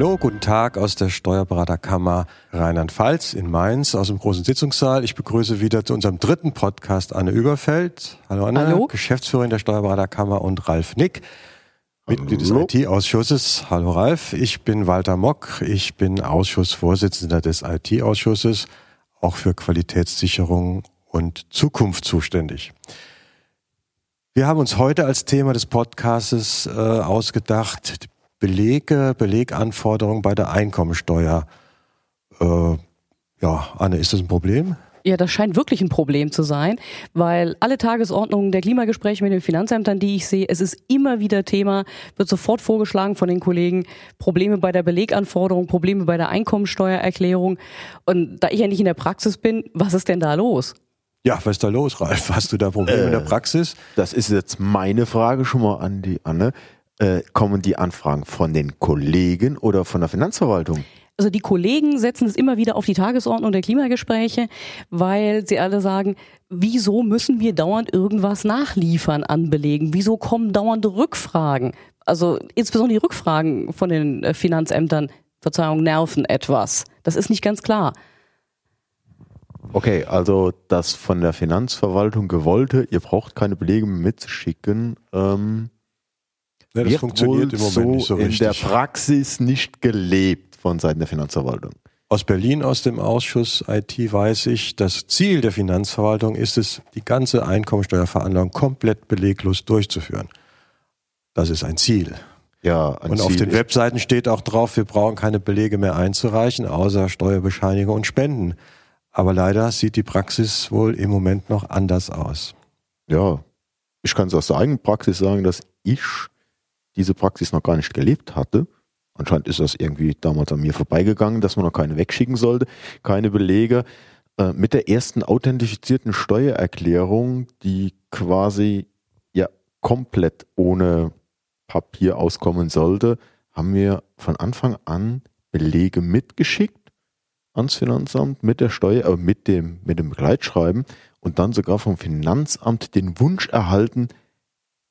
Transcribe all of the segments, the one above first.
Hallo, guten Tag aus der Steuerberaterkammer Rheinland-Pfalz in Mainz aus dem großen Sitzungssaal. Ich begrüße wieder zu unserem dritten Podcast Anne Überfeld. Hallo Anne, Hallo. Geschäftsführerin der Steuerberaterkammer und Ralf Nick, Mitglied des. IT-Ausschusses. Hallo Ralf, ich bin Walter Mock, ich bin Ausschussvorsitzender des IT-Ausschusses, auch für Qualitätssicherung und Zukunft zuständig. Wir haben uns heute als Thema des Podcastes äh, ausgedacht, Belege, Beleganforderungen bei der Einkommensteuer. Äh, ja, Anne, ist das ein Problem? Ja, das scheint wirklich ein Problem zu sein, weil alle Tagesordnungen der Klimagespräche mit den Finanzämtern, die ich sehe, es ist immer wieder Thema, wird sofort vorgeschlagen von den Kollegen, Probleme bei der Beleganforderung, Probleme bei der Einkommensteuererklärung. Und da ich ja nicht in der Praxis bin, was ist denn da los? Ja, was ist da los, Ralf? Hast du da Probleme in der Äh. Praxis? Das ist jetzt meine Frage schon mal an die Anne. Äh, kommen die Anfragen von den Kollegen oder von der Finanzverwaltung? Also die Kollegen setzen es immer wieder auf die Tagesordnung der Klimagespräche, weil sie alle sagen, wieso müssen wir dauernd irgendwas nachliefern an Belegen? Wieso kommen dauernde Rückfragen? Also insbesondere die Rückfragen von den äh, Finanzämtern, Verzeihung, nerven etwas. Das ist nicht ganz klar. Okay, also das von der Finanzverwaltung gewollte, ihr braucht keine Belege mitzuschicken, ähm, Ja, das funktioniert im Moment so nicht so in der richtig. Praxis nicht gelebt von Seiten der Finanzverwaltung. Aus Berlin, aus dem Ausschuss IT weiß ich, das Ziel der Finanzverwaltung ist es, die ganze Einkommensteuerveranlagung komplett beleglos durchzuführen. Das ist ein Ziel. Ja, ein Und auf Ziel den ist- Webseiten steht auch drauf, wir brauchen keine Belege mehr einzureichen, außer Steuerbescheinigung und Spenden. Aber leider sieht die Praxis wohl im Moment noch anders aus. Ja, ich kann es aus der eigenen Praxis sagen, dass ich diese Praxis noch gar nicht gelebt hatte. Anscheinend ist das irgendwie damals an mir vorbeigegangen, dass man noch keine wegschicken sollte, keine Belege. Äh, mit der ersten authentifizierten Steuererklärung, die quasi ja komplett ohne Papier auskommen sollte, haben wir von Anfang an Belege mitgeschickt ans Finanzamt mit der Steuer, äh, mit dem, mit dem Begleitschreiben und dann sogar vom Finanzamt den Wunsch erhalten,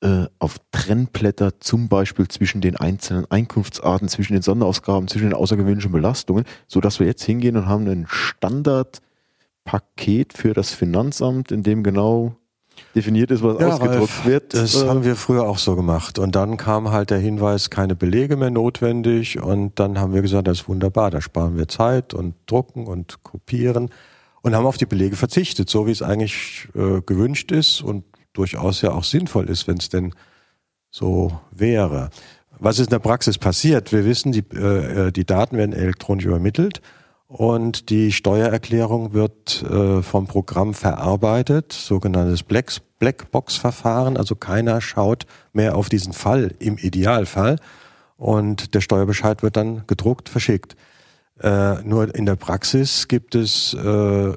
äh, auf Trennblätter zum Beispiel zwischen den einzelnen Einkunftsarten, zwischen den Sonderausgaben, zwischen den außergewöhnlichen Belastungen, so dass wir jetzt hingehen und haben ein Standardpaket für das Finanzamt, in dem genau definiert ist, was Ja, ausgedruckt Ralf, wird. Das Äh, haben wir früher auch so gemacht. Und dann kam halt der Hinweis, keine Belege mehr notwendig. Und dann haben wir gesagt, das ist wunderbar, da sparen wir Zeit und drucken und kopieren und haben auf die Belege verzichtet, so wie es eigentlich äh, gewünscht ist und durchaus ja auch sinnvoll ist, wenn es denn so wäre. Was ist in der Praxis passiert? Wir wissen, die, äh, äh, die Daten werden elektronisch übermittelt und die Steuererklärung wird äh, vom Programm verarbeitet, sogenanntes Black- Blackbox-Verfahren. Also keiner schaut mehr auf diesen Fall im Idealfall und der Steuerbescheid wird dann gedruckt, verschickt. Äh, nur in der Praxis gibt es äh,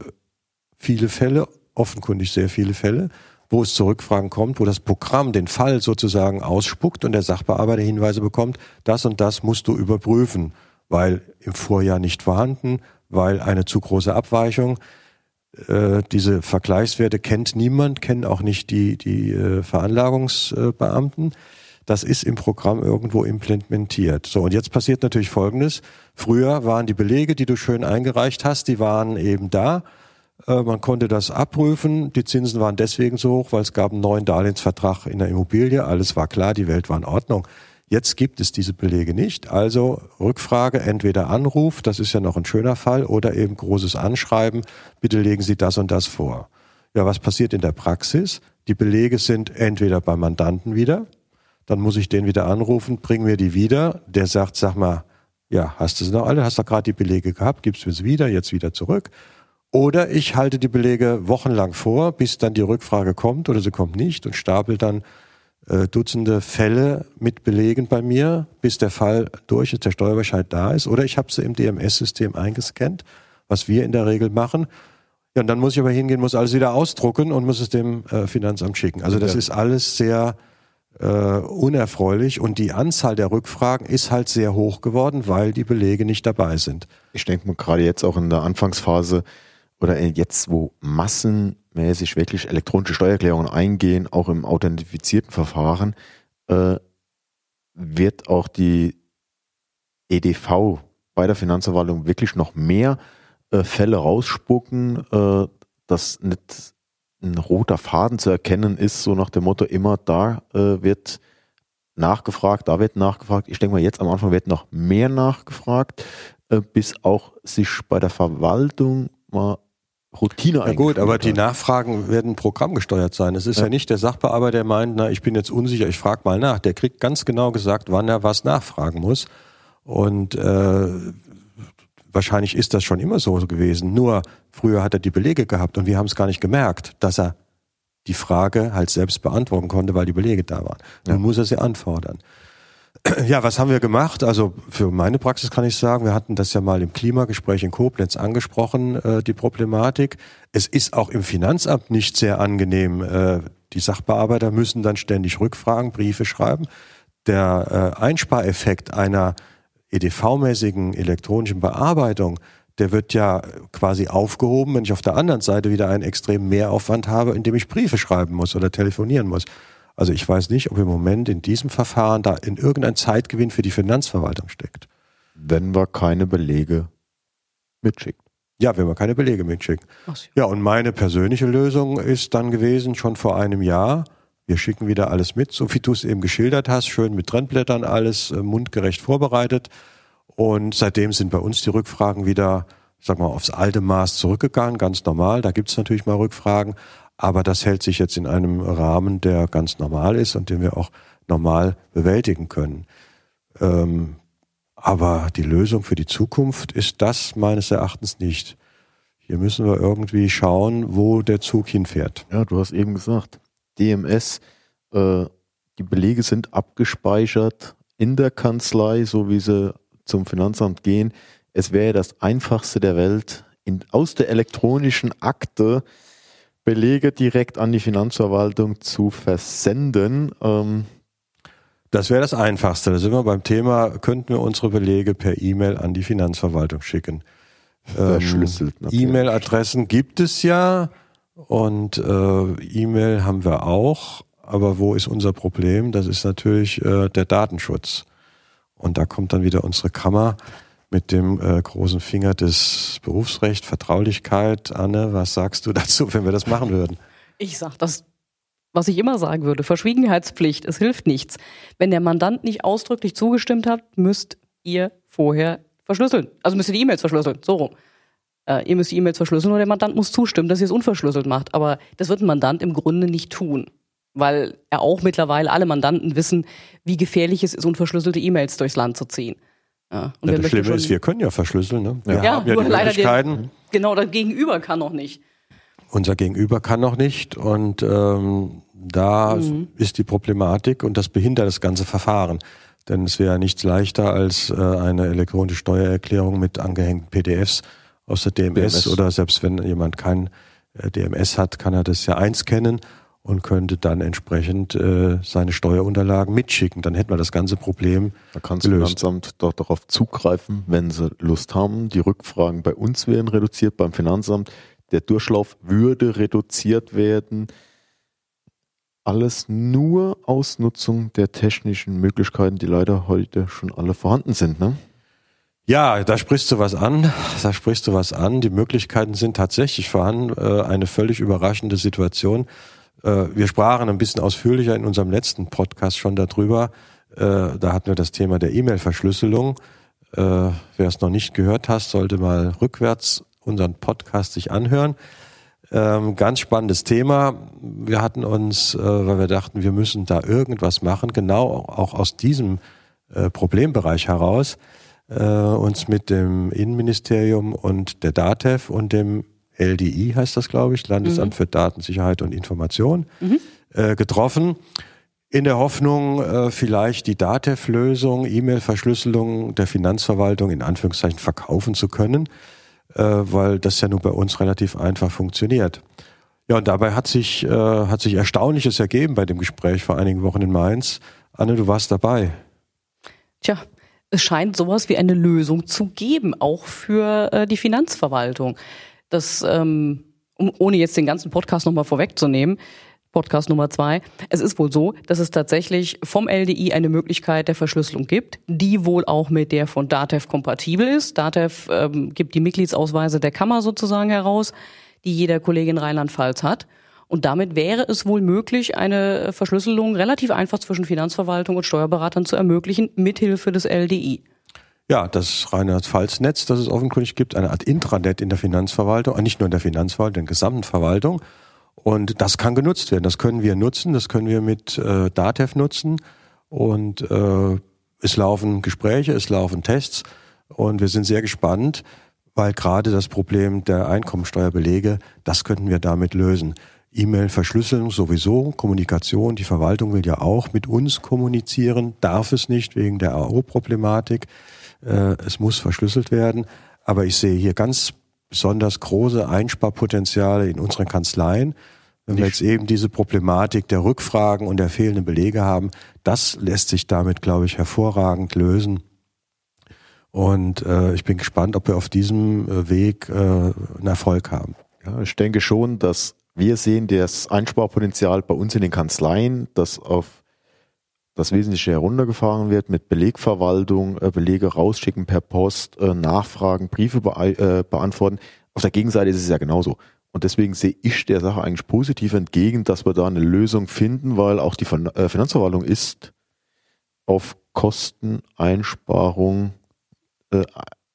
viele Fälle, offenkundig sehr viele Fälle, wo es zu Rückfragen kommt, wo das Programm den Fall sozusagen ausspuckt und der Sachbearbeiter Hinweise bekommt, das und das musst du überprüfen, weil im Vorjahr nicht vorhanden, weil eine zu große Abweichung. Äh, diese Vergleichswerte kennt niemand, kennen auch nicht die, die äh, Veranlagungsbeamten. Das ist im Programm irgendwo implementiert. So, und jetzt passiert natürlich Folgendes. Früher waren die Belege, die du schön eingereicht hast, die waren eben da. Äh, Man konnte das abprüfen. Die Zinsen waren deswegen so hoch, weil es gab einen neuen Darlehensvertrag in der Immobilie. Alles war klar, die Welt war in Ordnung. Jetzt gibt es diese Belege nicht. Also Rückfrage, entweder Anruf, das ist ja noch ein schöner Fall, oder eben großes Anschreiben, bitte legen Sie das und das vor. Ja, was passiert in der Praxis? Die Belege sind entweder beim Mandanten wieder, dann muss ich den wieder anrufen, bring mir die wieder. Der sagt, sag mal, ja, hast du sie noch alle? Hast du gerade die Belege gehabt? Gibst mir sie wieder, jetzt wieder zurück. Oder ich halte die Belege wochenlang vor, bis dann die Rückfrage kommt oder sie kommt nicht und stapel dann äh, Dutzende Fälle mit Belegen bei mir, bis der Fall durch ist, der Steuerbescheid da ist. Oder ich habe sie im DMS-System eingescannt, was wir in der Regel machen. Ja, und dann muss ich aber hingehen, muss alles wieder ausdrucken und muss es dem äh, Finanzamt schicken. Also das Ja. ist alles sehr äh, unerfreulich und die Anzahl der Rückfragen ist halt sehr hoch geworden, weil die Belege nicht dabei sind. ich denke mal gerade jetzt auch in der Anfangsphase oder jetzt, wo massenmäßig wirklich elektronische Steuererklärungen eingehen, auch im authentifizierten Verfahren, äh, wird auch die EDV bei der Finanzverwaltung wirklich noch mehr äh, Fälle rausspucken, äh, dass nicht ein roter Faden zu erkennen ist, so nach dem Motto, immer da äh, wird nachgefragt, da wird nachgefragt. Ich denke mal, jetzt am Anfang wird noch mehr nachgefragt, äh, bis auch sich bei der Verwaltung mal Routine Ja gut, aber die Nachfragen werden programmgesteuert sein. Es ist ja. ja nicht der Sachbearbeiter, der meint, na, ich bin jetzt unsicher, ich frage mal nach. Der kriegt ganz genau gesagt, wann er was nachfragen muss. Und äh, wahrscheinlich ist das schon immer so gewesen. Nur früher hat er die Belege gehabt und wir haben es gar nicht gemerkt, dass er die Frage halt selbst beantworten konnte, weil die Belege da waren. Nun ja. muss er sie anfordern. Ja, was haben wir gemacht? Also für meine Praxis kann ich sagen, wir hatten das ja mal im Klimagespräch in Koblenz angesprochen, äh, die Problematik. Es ist auch im Finanzamt nicht sehr angenehm. Äh, die Sachbearbeiter müssen dann ständig Rückfragen, Briefe schreiben. Der äh, Einspareffekt einer EDV-mäßigen elektronischen Bearbeitung, der wird ja quasi aufgehoben, wenn ich auf der anderen Seite wieder einen extremen Mehraufwand habe, indem ich Briefe schreiben muss oder telefonieren muss. Also ich weiß nicht, ob im Moment in diesem Verfahren da in irgendein Zeitgewinn für die Finanzverwaltung steckt. Wenn wir keine Belege mitschicken. Ja, wenn wir keine Belege mitschicken. So. Ja, und meine persönliche Lösung ist dann gewesen, schon vor einem Jahr, wir schicken wieder alles mit, so wie du es eben geschildert hast, schön mit Trendblättern alles äh, mundgerecht vorbereitet. Und seitdem sind bei uns die Rückfragen wieder, sag mal, aufs alte Maß zurückgegangen, ganz normal. Da gibt es natürlich mal Rückfragen. Aber das hält sich jetzt in einem Rahmen, der ganz normal ist und den wir auch normal bewältigen können. Ähm, aber die Lösung für die Zukunft ist das meines Erachtens nicht. Hier müssen wir irgendwie schauen, wo der Zug hinfährt. Ja, du hast eben gesagt, DMS, äh, die Belege sind abgespeichert in der Kanzlei, so wie sie zum Finanzamt gehen. Es wäre das einfachste der Welt, in, aus der elektronischen Akte Belege direkt an die Finanzverwaltung zu versenden. Ähm, das wäre das Einfachste. Da sind wir beim Thema, könnten wir unsere Belege per E-Mail an die Finanzverwaltung schicken. Verschlüsselt. Ähm, E-Mail-Adressen gibt es ja und äh, E-Mail haben wir auch. Aber wo ist unser Problem? Das ist natürlich äh, der Datenschutz. Und da kommt dann wieder unsere Kammer mit dem äh, großen Finger des Berufsrecht, Vertraulichkeit. Anne, was sagst du dazu, wenn wir das machen würden? Ich sag das, was ich immer sagen würde. Verschwiegenheitspflicht, es hilft nichts. Wenn der Mandant nicht ausdrücklich zugestimmt hat, müsst ihr vorher verschlüsseln. Also müsst ihr die E-Mails verschlüsseln. So rum. Äh, ihr müsst die E-Mails verschlüsseln und der Mandant muss zustimmen, dass ihr es unverschlüsselt macht. Aber das wird ein Mandant im Grunde nicht tun. Weil er auch mittlerweile alle Mandanten wissen, wie gefährlich es ist, unverschlüsselte E-Mails durchs Land zu ziehen. Ja, und ja, das Schlimme ist, wir können ja verschlüsseln. Ne? Wir ja, haben ja die Möglichkeiten. Den, genau, das Gegenüber kann noch nicht. Unser Gegenüber kann noch nicht und ähm, da mhm. ist die Problematik und das behindert das ganze Verfahren. Denn es wäre nichts leichter als äh, eine elektronische Steuererklärung mit angehängten PDFs aus der DMS, DMS. oder selbst wenn jemand kein äh, DMS hat, kann er das ja einscannen und könnte dann entsprechend äh, seine Steuerunterlagen mitschicken. Dann hätten wir das ganze Problem. Da kann das Finanzamt dort darauf zugreifen, wenn sie Lust haben. Die Rückfragen bei uns wären reduziert, beim Finanzamt. Der Durchlauf würde reduziert werden. Alles nur Ausnutzung der technischen Möglichkeiten, die leider heute schon alle vorhanden sind. Ne? Ja, da sprichst du was an. Da sprichst du was an. Die Möglichkeiten sind tatsächlich vorhanden. Äh, eine völlig überraschende Situation. Äh, wir sprachen ein bisschen ausführlicher in unserem letzten Podcast schon darüber. Äh, da hatten wir das Thema der E-Mail-Verschlüsselung. Äh, wer es noch nicht gehört hat, sollte mal rückwärts unseren Podcast sich anhören. Ähm, ganz spannendes Thema. Wir hatten uns, weil wir dachten, wir müssen da irgendwas machen, genau auch aus diesem Problembereich heraus, uns mit dem Innenministerium und der DATEV und dem LDI heißt das, glaube ich, Landesamt mhm. für Datensicherheit und Information, mhm. äh, getroffen. In der Hoffnung, äh, vielleicht die DATEV-Lösung, E-Mail-Verschlüsselung der Finanzverwaltung in Anführungszeichen verkaufen zu können, äh, weil das ja nun bei uns relativ einfach funktioniert. Ja, und dabei hat sich, äh, hat sich Erstaunliches ergeben bei dem Gespräch vor einigen Wochen in Mainz. Anne, du warst dabei. Tja, es scheint sowas wie eine Lösung zu geben, auch für äh, die Finanzverwaltung das, ähm, um, ohne jetzt den ganzen Podcast nochmal vorwegzunehmen, Podcast Nummer zwei. Es ist wohl so, dass es tatsächlich vom LDI eine Möglichkeit der Verschlüsselung gibt, die wohl auch mit der von DATEV kompatibel ist. DATEV ähm, gibt die Mitgliedsausweise der Kammer sozusagen heraus, die jeder Kollege in Rheinland-Pfalz hat. Und damit wäre es wohl möglich, eine Verschlüsselung relativ einfach zwischen Finanzverwaltung und Steuerberatern zu ermöglichen, mithilfe des LDI. Ja, das Rheinland-Pfalz-Netz, das es offenkundig gibt, eine Art Intranet in der Finanzverwaltung, nicht nur in der Finanzverwaltung, in der gesamten Verwaltung. Und das kann genutzt werden. Das können wir nutzen. Das können wir mit äh, Datev nutzen. Und äh, es laufen Gespräche, es laufen Tests. Und wir sind sehr gespannt, weil gerade das Problem der Einkommensteuerbelege, das könnten wir damit lösen. E-Mail-Verschlüsselung sowieso, Kommunikation, die Verwaltung will ja auch mit uns kommunizieren, darf es nicht wegen der AO-Problematik. Äh, es muss verschlüsselt werden. Aber ich sehe hier ganz besonders große Einsparpotenziale in unseren Kanzleien. Wenn wir jetzt eben diese Problematik der Rückfragen und der fehlenden Belege haben, das lässt sich damit, glaube ich, hervorragend lösen. Und äh, ich bin gespannt, ob wir auf diesem äh, Weg äh, einen Erfolg haben. Ja, ich denke schon, dass wir sehen das Einsparpotenzial bei uns in den Kanzleien, dass auf das Wesentliche heruntergefahren wird mit Belegverwaltung, äh, Belege rausschicken per Post, äh, Nachfragen, Briefe äh, beantworten. Auf der Gegenseite ist es ja genauso. Und deswegen sehe ich der Sache eigentlich positiv entgegen, dass wir da eine Lösung finden, weil auch die Finanzverwaltung ist auf Kosteneinsparung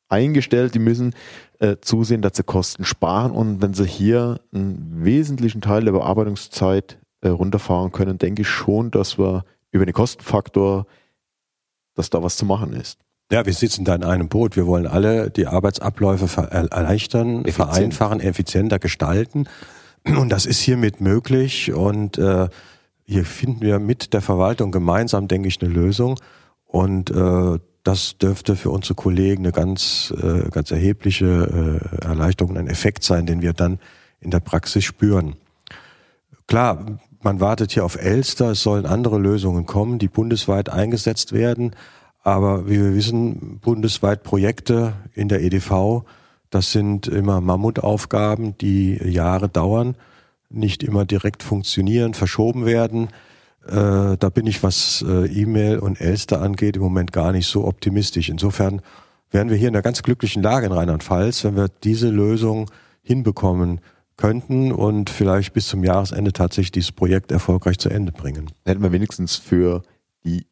eingestellt. Die müssen zusehen, dass sie Kosten sparen. Und wenn sie hier einen wesentlichen Teil der Bearbeitungszeit runterfahren können, denke ich schon, dass wir über den Kostenfaktor, dass da was zu machen ist. Ja, wir sitzen da in einem Boot. Wir wollen alle die Arbeitsabläufe erleichtern, Effizient. vereinfachen, effizienter gestalten. Und das ist hiermit möglich. Und äh, hier finden wir mit der Verwaltung gemeinsam, denke ich, eine Lösung. Und äh, das dürfte für unsere Kollegen eine ganz, äh, ganz erhebliche äh, Erleichterung, ein Effekt sein, den wir dann in der Praxis spüren. Klar, man wartet hier auf Elster, es sollen andere Lösungen kommen, die bundesweit eingesetzt werden. Aber wie wir wissen, bundesweit Projekte in der EDV, das sind immer Mammutaufgaben, die Jahre dauern, nicht immer direkt funktionieren, verschoben werden. Äh, da bin ich, was äh, E-Mail und Elster angeht, im Moment gar nicht so optimistisch. Insofern wären wir hier in einer ganz glücklichen Lage in Rheinland-Pfalz, wenn wir diese Lösung hinbekommen könnten und vielleicht bis zum Jahresende tatsächlich dieses Projekt erfolgreich zu Ende bringen. Hätten wir wenigstens für die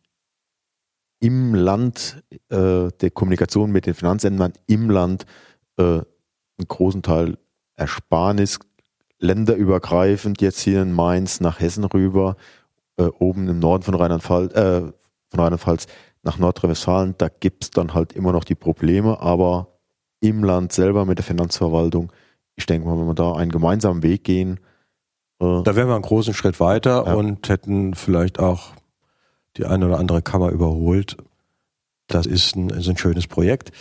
im Land äh, der Kommunikation mit den Finanzämtern im Land äh, einen großen Teil Ersparnis, länderübergreifend, jetzt hier in Mainz nach Hessen rüber, äh, oben im Norden von Rheinland-Pfalz, äh, von Rheinland-Pfalz nach Nordrhein-Westfalen, da gibt es dann halt immer noch die Probleme, aber im Land selber mit der Finanzverwaltung ich denke mal, wenn wir da einen gemeinsamen Weg gehen. Äh, da wären wir einen großen Schritt weiter ja. und hätten vielleicht auch die eine oder andere Kammer überholt. Das ist ein, ist ein schönes Projekt.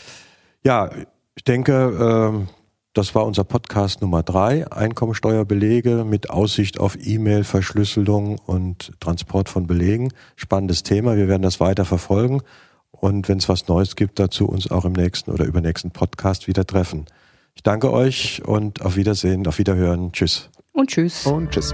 Ja, ich denke, äh, das war unser Podcast Nummer drei, Einkommensteuerbelege mit Aussicht auf E-Mail-Verschlüsselung und Transport von Belegen. Spannendes Thema. Wir werden das weiter verfolgen und wenn es was Neues gibt, dazu uns auch im nächsten oder übernächsten Podcast wieder treffen. Ich danke euch und auf Wiedersehen, auf Wiederhören. Tschüss. Und tschüss. Und tschüss.